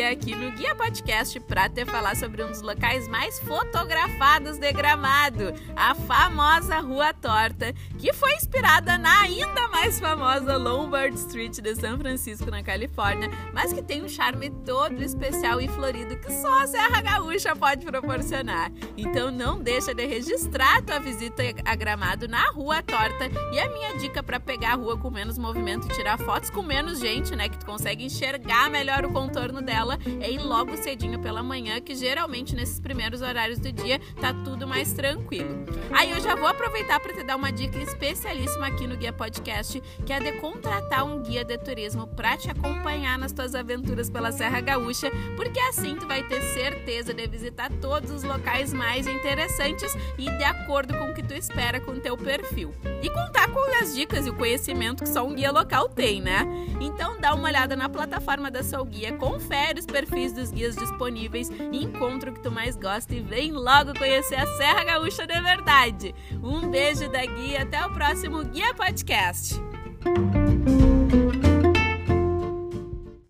aqui no Guia Podcast para te falar sobre um dos locais mais fotografados de Gramado, a famosa Rua Torta, que foi inspirada na ainda mais famosa Lombard Street de São Francisco, na Califórnia, mas que tem um charme todo especial e florido que só a Serra Gaúcha pode proporcionar. Então não deixa de registrar tua visita a Gramado na Rua Torta e a minha dica para pegar a rua com menos movimento e tirar fotos com menos gente, né, que tu consegue enxergar melhor o contorno dela, é ir logo cedinho pela manhã, que geralmente nesses primeiros horários do dia tá tudo mais tranquilo. Aí eu já vou aproveitar para te dar uma dica especialíssima aqui no Guia Podcast, que é de contratar um guia de turismo para te acompanhar nas tuas aventuras pela Serra Gaúcha, porque assim tu vai ter certeza de visitar todos os locais mais interessantes e de acordo com o que tu espera com o teu perfil. E contar com as dicas e o conhecimento que só um guia local tem, né? Então dá uma olhada na plataforma da Sol Guia, confere os perfis dos guias disponíveis, encontra o que tu mais gosta e vem logo conhecer a Serra Gaúcha de verdade. Um beijo da guia, até o próximo Guia Podcast.